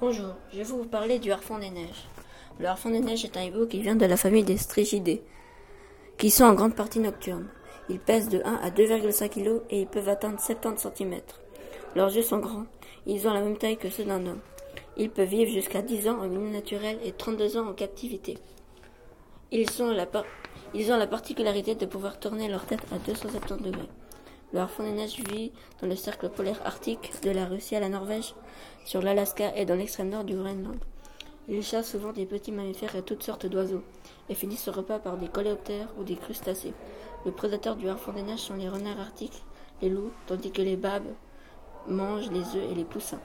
Bonjour, je vais vous parler du harfang des neiges. Le harfang des neiges est un hibou qui vient de la famille des strigidés, qui sont en grande partie nocturnes. Ils pèsent de 1 à 2,5 kg et ils peuvent atteindre 70 cm. Leurs yeux sont grands, ils ont la même taille que ceux d'un homme. Ils peuvent vivre jusqu'à 10 ans en milieu naturel et 32 ans en captivité. Ils ont la particularité de pouvoir tourner leur tête à 270 degrés. Le harfang des neiges vit dans le cercle polaire arctique, de la Russie à la Norvège, sur l'Alaska et dans l'extrême nord du Groenland. Il chasse souvent des petits mammifères et toutes sortes d'oiseaux, et finit son repas par des coléoptères ou des crustacés. Le prédateur du harfang des neiges sont les renards arctiques, les loups, tandis que les babes mangent les œufs et les poussins.